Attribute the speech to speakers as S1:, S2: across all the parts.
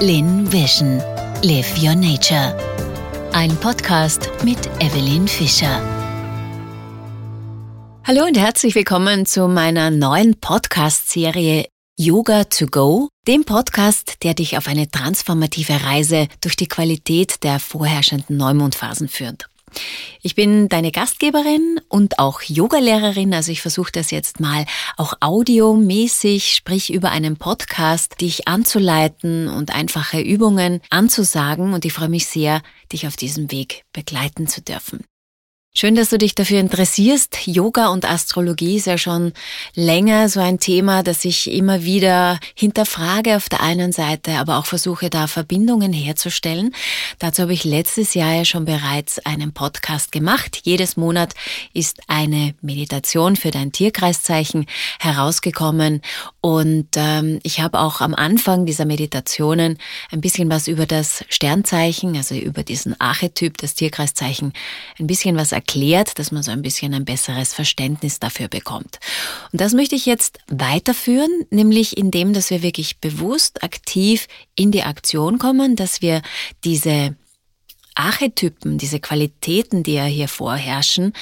S1: Lin Vision. Live Your Nature. Ein Podcast mit Evelyn Fischer. Hallo und herzlich willkommen zu meiner neuen Podcast-Serie Yoga to Go, dem Podcast, der dich auf eine transformative Reise durch die Qualität der vorherrschenden Neumondphasen führt. Ich bin deine Gastgeberin und auch Yogalehrerin, also ich versuche das jetzt mal auch audiomäßig, sprich über einen Podcast, dich anzuleiten und einfache Übungen anzusagen und ich freue mich sehr, dich auf diesem Weg begleiten zu dürfen. Schön, dass du dich dafür interessierst. Yoga und Astrologie ist ja schon länger so ein Thema, das ich immer wieder hinterfrage auf der einen Seite, aber auch versuche da Verbindungen herzustellen. Dazu habe ich letztes Jahr ja schon bereits einen Podcast gemacht. Jedes Monat ist eine Meditation für dein Tierkreiszeichen herausgekommen und ähm, ich habe auch am Anfang dieser Meditationen ein bisschen was über das Sternzeichen, also über diesen Archetyp, das Tierkreiszeichen, ein bisschen was erklärt, dass man so ein bisschen ein besseres Verständnis dafür bekommt. Und das möchte ich jetzt weiterführen, nämlich indem, dass wir wirklich bewusst aktiv in die Aktion kommen, dass wir diese Archetypen, diese Qualitäten, die ja hier vorherrschen,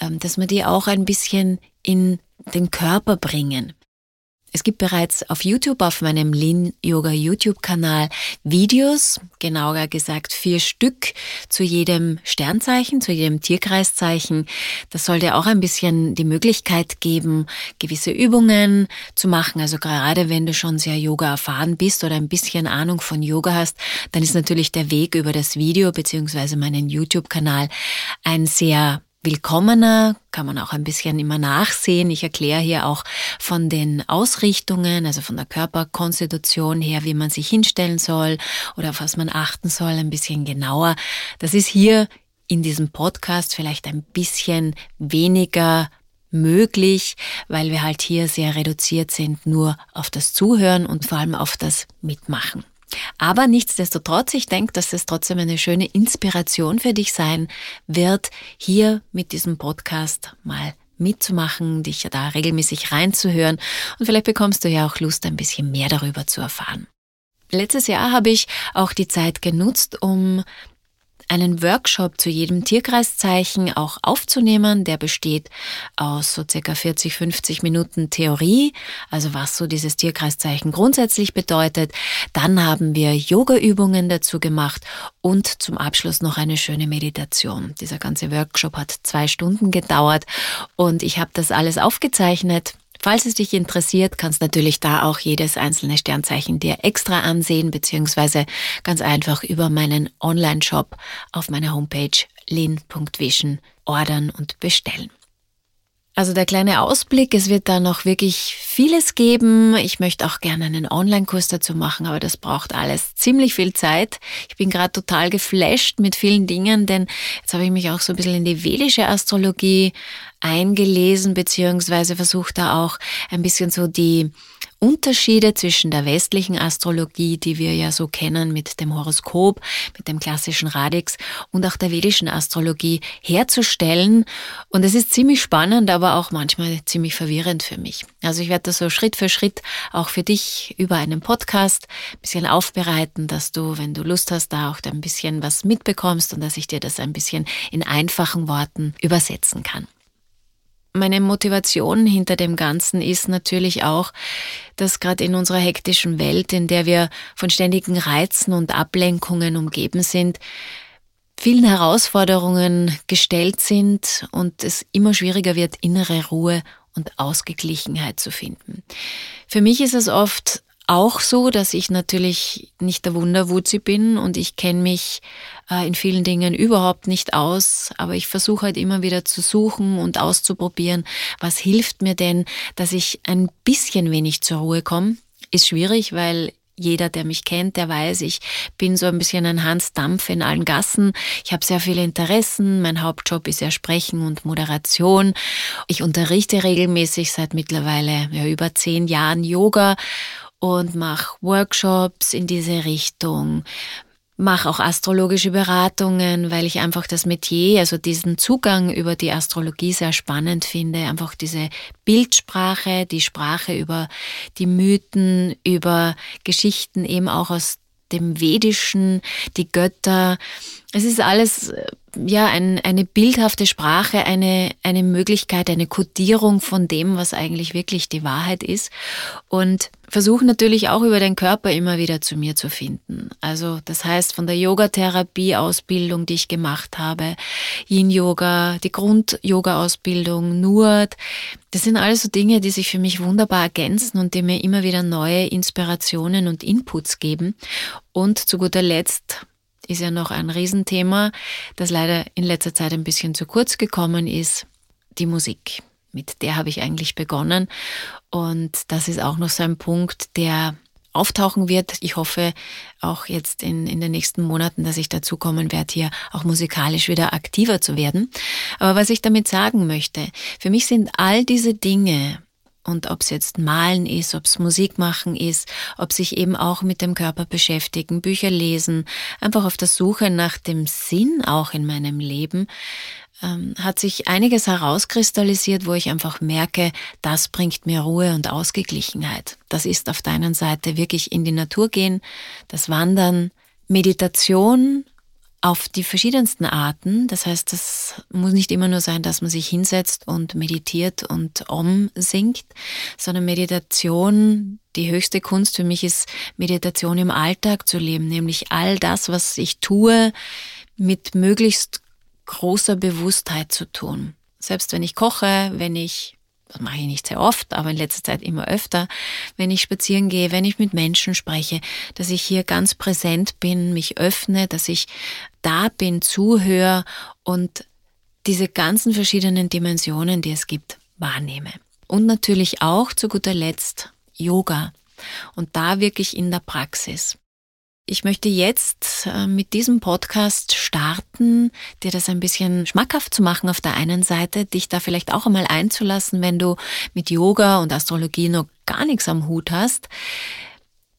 S1: ähm, dass wir die auch ein bisschen in den Körper bringen. Es gibt bereits auf YouTube, auf meinem Lin Yoga YouTube-Kanal Videos, genauer gesagt vier Stück zu jedem Sternzeichen, zu jedem Tierkreiszeichen. Das sollte auch ein bisschen die Möglichkeit geben, gewisse Übungen zu machen. Also gerade wenn du schon sehr Yoga erfahren bist oder ein bisschen Ahnung von Yoga hast, dann ist natürlich der Weg über das Video beziehungsweise meinen YouTube-Kanal ein sehr willkommener, kann man auch ein bisschen immer nachsehen. Ich erkläre hier auch von den Ausrichtungen, also von der Körperkonstitution her, wie man sich hinstellen soll oder auf was man achten soll, ein bisschen genauer. Das ist hier in diesem Podcast vielleicht ein bisschen weniger möglich, weil wir halt hier sehr reduziert sind nur auf das Zuhören und vor allem auf das Mitmachen. Aber nichtsdestotrotz, ich denke, dass es trotzdem eine schöne Inspiration für dich sein wird, hier mit diesem Podcast mal mitzumachen, dich da regelmäßig reinzuhören und vielleicht bekommst du ja auch Lust, ein bisschen mehr darüber zu erfahren. Letztes Jahr habe ich auch die Zeit genutzt, um einen Workshop zu jedem Tierkreiszeichen auch aufzunehmen. Der besteht aus so circa 40, 50 Minuten Theorie, also was so dieses Tierkreiszeichen grundsätzlich bedeutet. Dann haben wir Yoga-Übungen dazu gemacht und zum Abschluss noch eine schöne Meditation. Dieser ganze Workshop hat zwei Stunden gedauert und ich habe das alles aufgezeichnet Falls es dich interessiert, kannst natürlich da auch jedes einzelne Sternzeichen dir extra ansehen, beziehungsweise ganz einfach über meinen Online-Shop auf meiner Homepage lin.vision ordern und bestellen. Also der kleine Ausblick, es wird da noch wirklich vieles geben. Ich möchte auch gerne einen Online-Kurs dazu machen, aber das braucht alles ziemlich viel Zeit. Ich bin gerade total geflasht mit vielen Dingen, denn jetzt habe ich mich auch so ein bisschen in die vedische Astrologie eingelesen, beziehungsweise versucht da auch ein bisschen so die Unterschiede zwischen der westlichen Astrologie, die wir ja so kennen mit dem Horoskop, mit dem klassischen Radix und auch der vedischen Astrologie herzustellen. Und es ist ziemlich spannend, aber auch manchmal ziemlich verwirrend für mich. Also ich werde das so Schritt für Schritt auch für dich über einen Podcast ein bisschen aufbereiten, dass du, wenn du Lust hast, da auch ein bisschen was mitbekommst und dass ich dir das ein bisschen in einfachen Worten übersetzen kann. Meine Motivation hinter dem Ganzen ist natürlich auch, dass gerade in unserer hektischen Welt, in der wir von ständigen Reizen und Ablenkungen umgeben sind, vielen Herausforderungen gestellt sind und es immer schwieriger wird, innere Ruhe und Ausgeglichenheit zu finden. Für mich ist es oft auch so, dass ich natürlich nicht der Wunderwutzi bin und ich kenne mich äh, in vielen Dingen überhaupt nicht aus, aber ich versuche halt immer wieder zu suchen und auszuprobieren, was hilft mir denn, dass ich ein bisschen wenig zur Ruhe komme. Ist schwierig, weil jeder, der mich kennt, der weiß, ich bin so ein bisschen ein Hans Dampf in allen Gassen. Ich habe sehr viele Interessen. Mein Hauptjob ist ja Sprechen und Moderation. Ich unterrichte regelmäßig seit mittlerweile ja, über zehn Jahren Yoga und mache Workshops in diese Richtung, mache auch astrologische Beratungen, weil ich einfach das Metier, also diesen Zugang über die Astrologie sehr spannend finde. Einfach diese Bildsprache, die Sprache über die Mythen, über Geschichten eben auch aus dem Vedischen, die Götter. Es ist alles äh, ja ein, eine bildhafte Sprache, eine, eine Möglichkeit, eine Kodierung von dem, was eigentlich wirklich die Wahrheit ist. Und versuche natürlich auch über den Körper immer wieder zu mir zu finden. Also das heißt von der Yogatherapie-Ausbildung, die ich gemacht habe, Yin-Yoga, die Grund-Yoga-Ausbildung, Nurt. Das sind alles so Dinge, die sich für mich wunderbar ergänzen und die mir immer wieder neue Inspirationen und Inputs geben. Und zu guter Letzt ist ja noch ein Riesenthema, das leider in letzter Zeit ein bisschen zu kurz gekommen ist, die Musik. Mit der habe ich eigentlich begonnen und das ist auch noch so ein Punkt, der auftauchen wird. Ich hoffe auch jetzt in, in den nächsten Monaten, dass ich dazu kommen werde, hier auch musikalisch wieder aktiver zu werden. Aber was ich damit sagen möchte, für mich sind all diese Dinge, und ob es jetzt Malen ist, ob es Musik machen ist, ob sich eben auch mit dem Körper beschäftigen, Bücher lesen, einfach auf der Suche nach dem Sinn auch in meinem Leben, ähm, hat sich einiges herauskristallisiert, wo ich einfach merke, das bringt mir Ruhe und Ausgeglichenheit. Das ist auf deiner Seite wirklich in die Natur gehen, das Wandern, Meditation, auf die verschiedensten Arten. Das heißt, das muss nicht immer nur sein, dass man sich hinsetzt und meditiert und Om singt, sondern Meditation, die höchste Kunst für mich ist Meditation im Alltag zu leben, nämlich all das, was ich tue, mit möglichst großer Bewusstheit zu tun. Selbst wenn ich koche, wenn ich das mache ich nicht sehr oft, aber in letzter Zeit immer öfter, wenn ich spazieren gehe, wenn ich mit Menschen spreche, dass ich hier ganz präsent bin, mich öffne, dass ich da bin, zuhöre und diese ganzen verschiedenen Dimensionen, die es gibt, wahrnehme. Und natürlich auch zu guter Letzt Yoga und da wirklich in der Praxis. Ich möchte jetzt äh, mit diesem Podcast starten, dir das ein bisschen schmackhaft zu machen auf der einen Seite, dich da vielleicht auch einmal einzulassen, wenn du mit Yoga und Astrologie noch gar nichts am Hut hast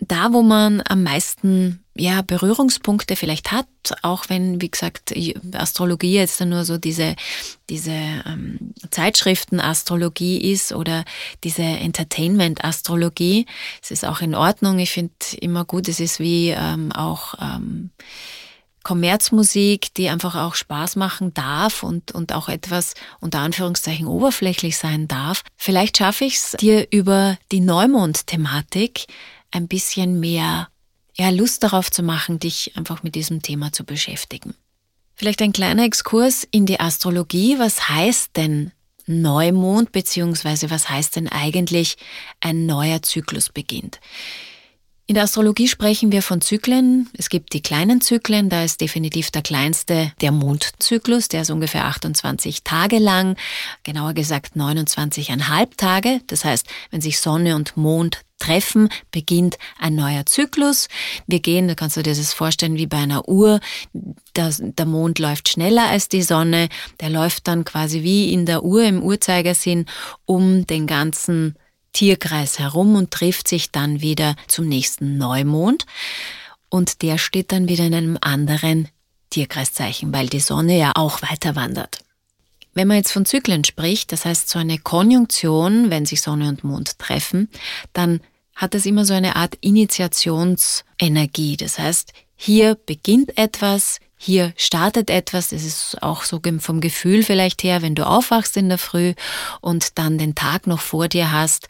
S1: da, wo man am meisten ja, Berührungspunkte vielleicht hat, auch wenn, wie gesagt, Astrologie jetzt nur so diese, diese ähm, Zeitschriften-Astrologie ist oder diese Entertainment-Astrologie. Es ist auch in Ordnung. Ich finde immer gut, es ist wie ähm, auch ähm, Kommerzmusik, die einfach auch Spaß machen darf und, und auch etwas unter Anführungszeichen oberflächlich sein darf. Vielleicht schaffe ich es dir über die Neumond-Thematik ein bisschen mehr ja, Lust darauf zu machen, dich einfach mit diesem Thema zu beschäftigen. Vielleicht ein kleiner Exkurs in die Astrologie. Was heißt denn Neumond, beziehungsweise was heißt denn eigentlich ein neuer Zyklus beginnt? In der Astrologie sprechen wir von Zyklen. Es gibt die kleinen Zyklen, da ist definitiv der kleinste der Mondzyklus, der ist ungefähr 28 Tage lang, genauer gesagt 29,5 Tage. Das heißt, wenn sich Sonne und Mond treffen, beginnt ein neuer Zyklus. Wir gehen, da kannst du dir das vorstellen wie bei einer Uhr. Das, der Mond läuft schneller als die Sonne. Der läuft dann quasi wie in der Uhr im Uhrzeigersinn um den ganzen Tierkreis herum und trifft sich dann wieder zum nächsten Neumond. Und der steht dann wieder in einem anderen Tierkreiszeichen, weil die Sonne ja auch weiter wandert. Wenn man jetzt von Zyklen spricht, das heißt so eine Konjunktion, wenn sich Sonne und Mond treffen, dann hat es immer so eine Art Initiationsenergie. Das heißt, hier beginnt etwas, hier startet etwas, das ist auch so vom Gefühl vielleicht her, wenn du aufwachst in der Früh und dann den Tag noch vor dir hast,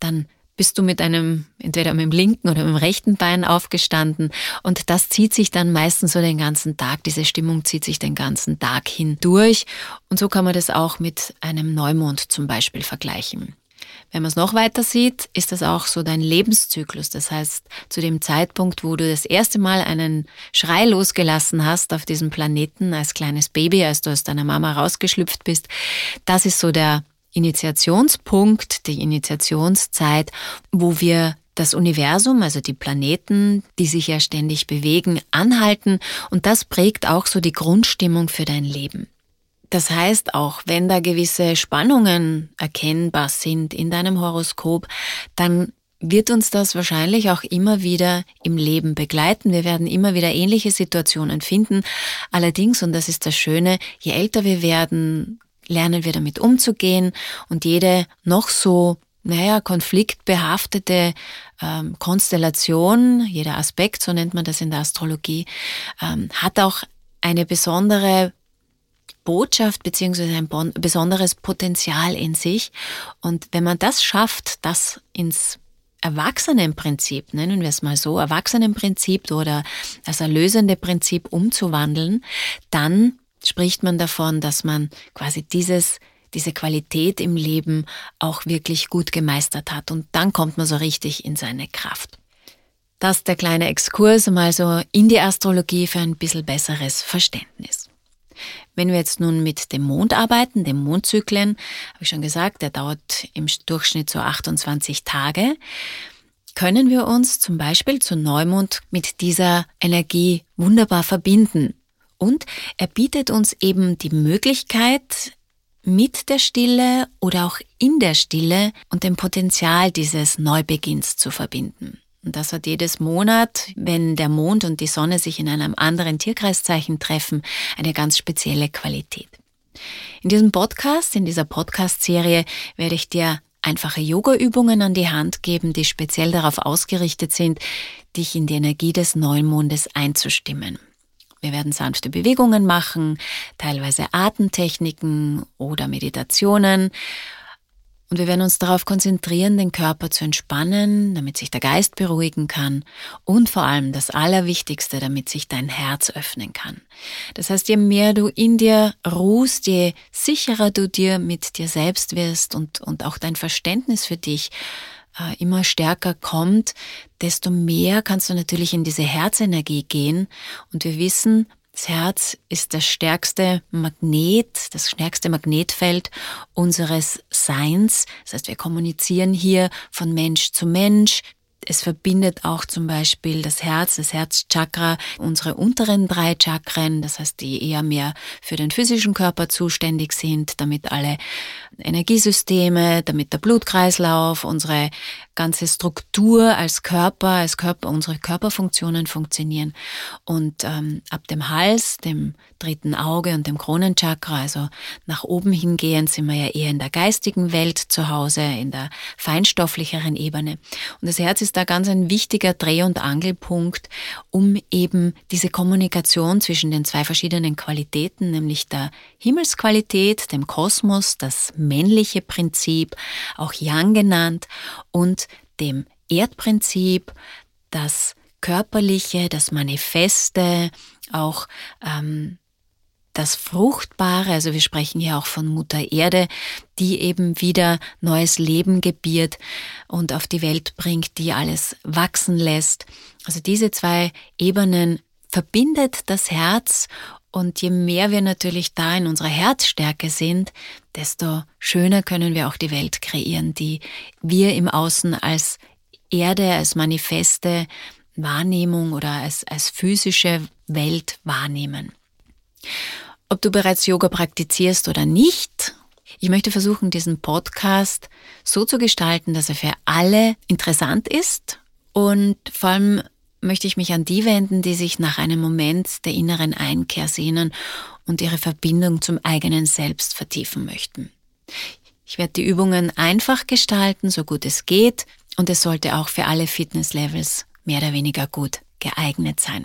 S1: dann bist du mit einem, entweder mit dem linken oder mit dem rechten Bein aufgestanden und das zieht sich dann meistens so den ganzen Tag, diese Stimmung zieht sich den ganzen Tag hindurch und so kann man das auch mit einem Neumond zum Beispiel vergleichen. Wenn man es noch weiter sieht, ist das auch so dein Lebenszyklus. Das heißt, zu dem Zeitpunkt, wo du das erste Mal einen Schrei losgelassen hast auf diesem Planeten als kleines Baby, als du aus deiner Mama rausgeschlüpft bist, das ist so der Initiationspunkt, die Initiationszeit, wo wir das Universum, also die Planeten, die sich ja ständig bewegen, anhalten und das prägt auch so die Grundstimmung für dein Leben. Das heißt, auch wenn da gewisse Spannungen erkennbar sind in deinem Horoskop, dann wird uns das wahrscheinlich auch immer wieder im Leben begleiten. Wir werden immer wieder ähnliche Situationen finden. Allerdings, und das ist das Schöne, je älter wir werden, lernen wir damit umzugehen und jede noch so naja, konfliktbehaftete ähm, Konstellation, jeder Aspekt, so nennt man das in der Astrologie, ähm, hat auch eine besondere Botschaft beziehungsweise ein besonderes Potenzial in sich. Und wenn man das schafft, das ins Erwachsenenprinzip, nennen wir es mal so, Erwachsenenprinzip oder das erlösende Prinzip umzuwandeln, dann spricht man davon, dass man quasi dieses diese Qualität im Leben auch wirklich gut gemeistert hat. Und dann kommt man so richtig in seine Kraft. Das der kleine Exkurs mal so in die Astrologie für ein bisschen besseres Verständnis. Wenn wir jetzt nun mit dem Mond arbeiten, dem Mondzyklen, habe ich schon gesagt, der dauert im Durchschnitt so 28 Tage, können wir uns zum Beispiel zu Neumond mit dieser Energie wunderbar verbinden. Und er bietet uns eben die Möglichkeit, mit der Stille oder auch in der Stille und dem Potenzial dieses Neubeginns zu verbinden. Und das hat jedes Monat, wenn der Mond und die Sonne sich in einem anderen Tierkreiszeichen treffen, eine ganz spezielle Qualität. In diesem Podcast, in dieser Podcast-Serie werde ich dir einfache Yoga-Übungen an die Hand geben, die speziell darauf ausgerichtet sind, dich in die Energie des Neumondes einzustimmen. Wir werden sanfte Bewegungen machen, teilweise Atemtechniken oder Meditationen. Und wir werden uns darauf konzentrieren, den Körper zu entspannen, damit sich der Geist beruhigen kann und vor allem das Allerwichtigste, damit sich dein Herz öffnen kann. Das heißt, je mehr du in dir ruhst, je sicherer du dir mit dir selbst wirst und, und auch dein Verständnis für dich äh, immer stärker kommt, desto mehr kannst du natürlich in diese Herzenergie gehen. Und wir wissen, das Herz ist das stärkste Magnet, das stärkste Magnetfeld unseres Seins. Das heißt, wir kommunizieren hier von Mensch zu Mensch. Es verbindet auch zum Beispiel das Herz, das Herzchakra, unsere unteren drei Chakren, das heißt, die eher mehr für den physischen Körper zuständig sind, damit alle Energiesysteme, damit der Blutkreislauf, unsere ganze Struktur als Körper, als Körper, unsere Körperfunktionen funktionieren. Und ähm, ab dem Hals, dem dritten Auge und dem Kronenchakra, also nach oben hingehend, sind wir ja eher in der geistigen Welt zu Hause, in der feinstofflicheren Ebene. Und das Herz ist da ganz ein wichtiger Dreh- und Angelpunkt, um eben diese Kommunikation zwischen den zwei verschiedenen Qualitäten, nämlich der Himmelsqualität, dem Kosmos, das männliche Prinzip, auch Yang genannt, und dem Erdprinzip, das körperliche, das Manifeste, auch ähm, das Fruchtbare, also wir sprechen hier auch von Mutter Erde, die eben wieder neues Leben gebiert und auf die Welt bringt, die alles wachsen lässt. Also diese zwei Ebenen verbindet das Herz und je mehr wir natürlich da in unserer Herzstärke sind, desto schöner können wir auch die Welt kreieren, die wir im Außen als Erde, als manifeste Wahrnehmung oder als, als physische Welt wahrnehmen. Ob du bereits Yoga praktizierst oder nicht, ich möchte versuchen, diesen Podcast so zu gestalten, dass er für alle interessant ist und vor allem möchte ich mich an die wenden, die sich nach einem Moment der inneren Einkehr sehnen und ihre Verbindung zum eigenen Selbst vertiefen möchten. Ich werde die Übungen einfach gestalten, so gut es geht, und es sollte auch für alle Fitnesslevels mehr oder weniger gut geeignet sein.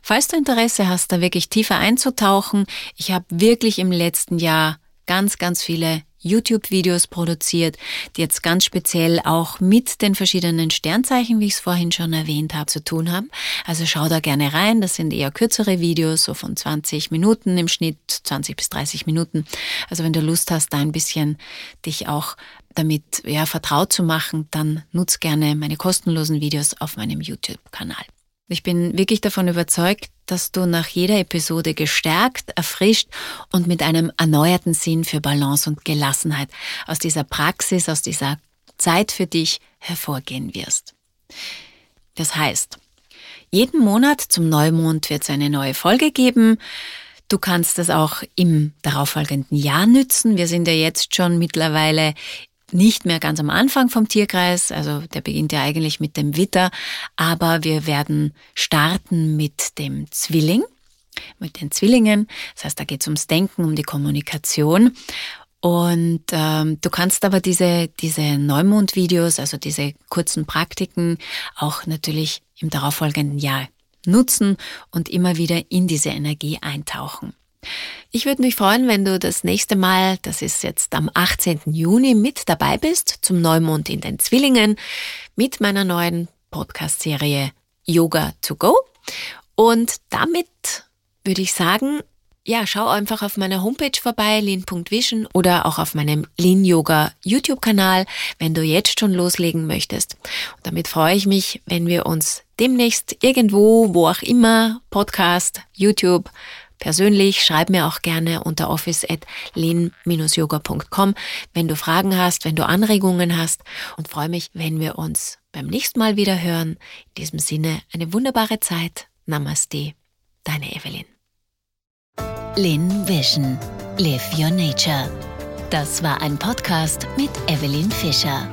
S1: Falls du Interesse hast, da wirklich tiefer einzutauchen, ich habe wirklich im letzten Jahr ganz, ganz viele YouTube-Videos produziert, die jetzt ganz speziell auch mit den verschiedenen Sternzeichen, wie ich es vorhin schon erwähnt habe, zu tun haben. Also schau da gerne rein. Das sind eher kürzere Videos, so von 20 Minuten im Schnitt, 20 bis 30 Minuten. Also wenn du Lust hast, da ein bisschen dich auch damit ja, vertraut zu machen, dann nutz gerne meine kostenlosen Videos auf meinem YouTube-Kanal. Ich bin wirklich davon überzeugt, dass du nach jeder Episode gestärkt, erfrischt und mit einem erneuerten Sinn für Balance und Gelassenheit aus dieser Praxis, aus dieser Zeit für dich hervorgehen wirst. Das heißt, jeden Monat zum Neumond wird es eine neue Folge geben. Du kannst das auch im darauffolgenden Jahr nützen. Wir sind ja jetzt schon mittlerweile nicht mehr ganz am Anfang vom Tierkreis, also der beginnt ja eigentlich mit dem Witter, aber wir werden starten mit dem Zwilling, mit den Zwillingen. Das heißt, da geht es ums Denken, um die Kommunikation. Und ähm, du kannst aber diese, diese Neumond-Videos, also diese kurzen Praktiken, auch natürlich im darauffolgenden Jahr nutzen und immer wieder in diese Energie eintauchen. Ich würde mich freuen, wenn du das nächste Mal, das ist jetzt am 18. Juni, mit dabei bist zum Neumond in den Zwillingen mit meiner neuen Podcast-Serie Yoga to Go. Und damit würde ich sagen, ja, schau einfach auf meiner Homepage vorbei, lean.vision oder auch auf meinem Lean Yoga YouTube-Kanal, wenn du jetzt schon loslegen möchtest. Und damit freue ich mich, wenn wir uns demnächst irgendwo, wo auch immer, Podcast, YouTube, persönlich, schreib mir auch gerne unter office at lean-yoga.com, wenn du Fragen hast, wenn du Anregungen hast und freue mich, wenn wir uns beim nächsten Mal wieder hören. In diesem Sinne eine wunderbare Zeit. Namaste, deine Evelyn.
S2: Lin Vision. Live Your Nature. Das war ein Podcast mit Evelyn Fischer.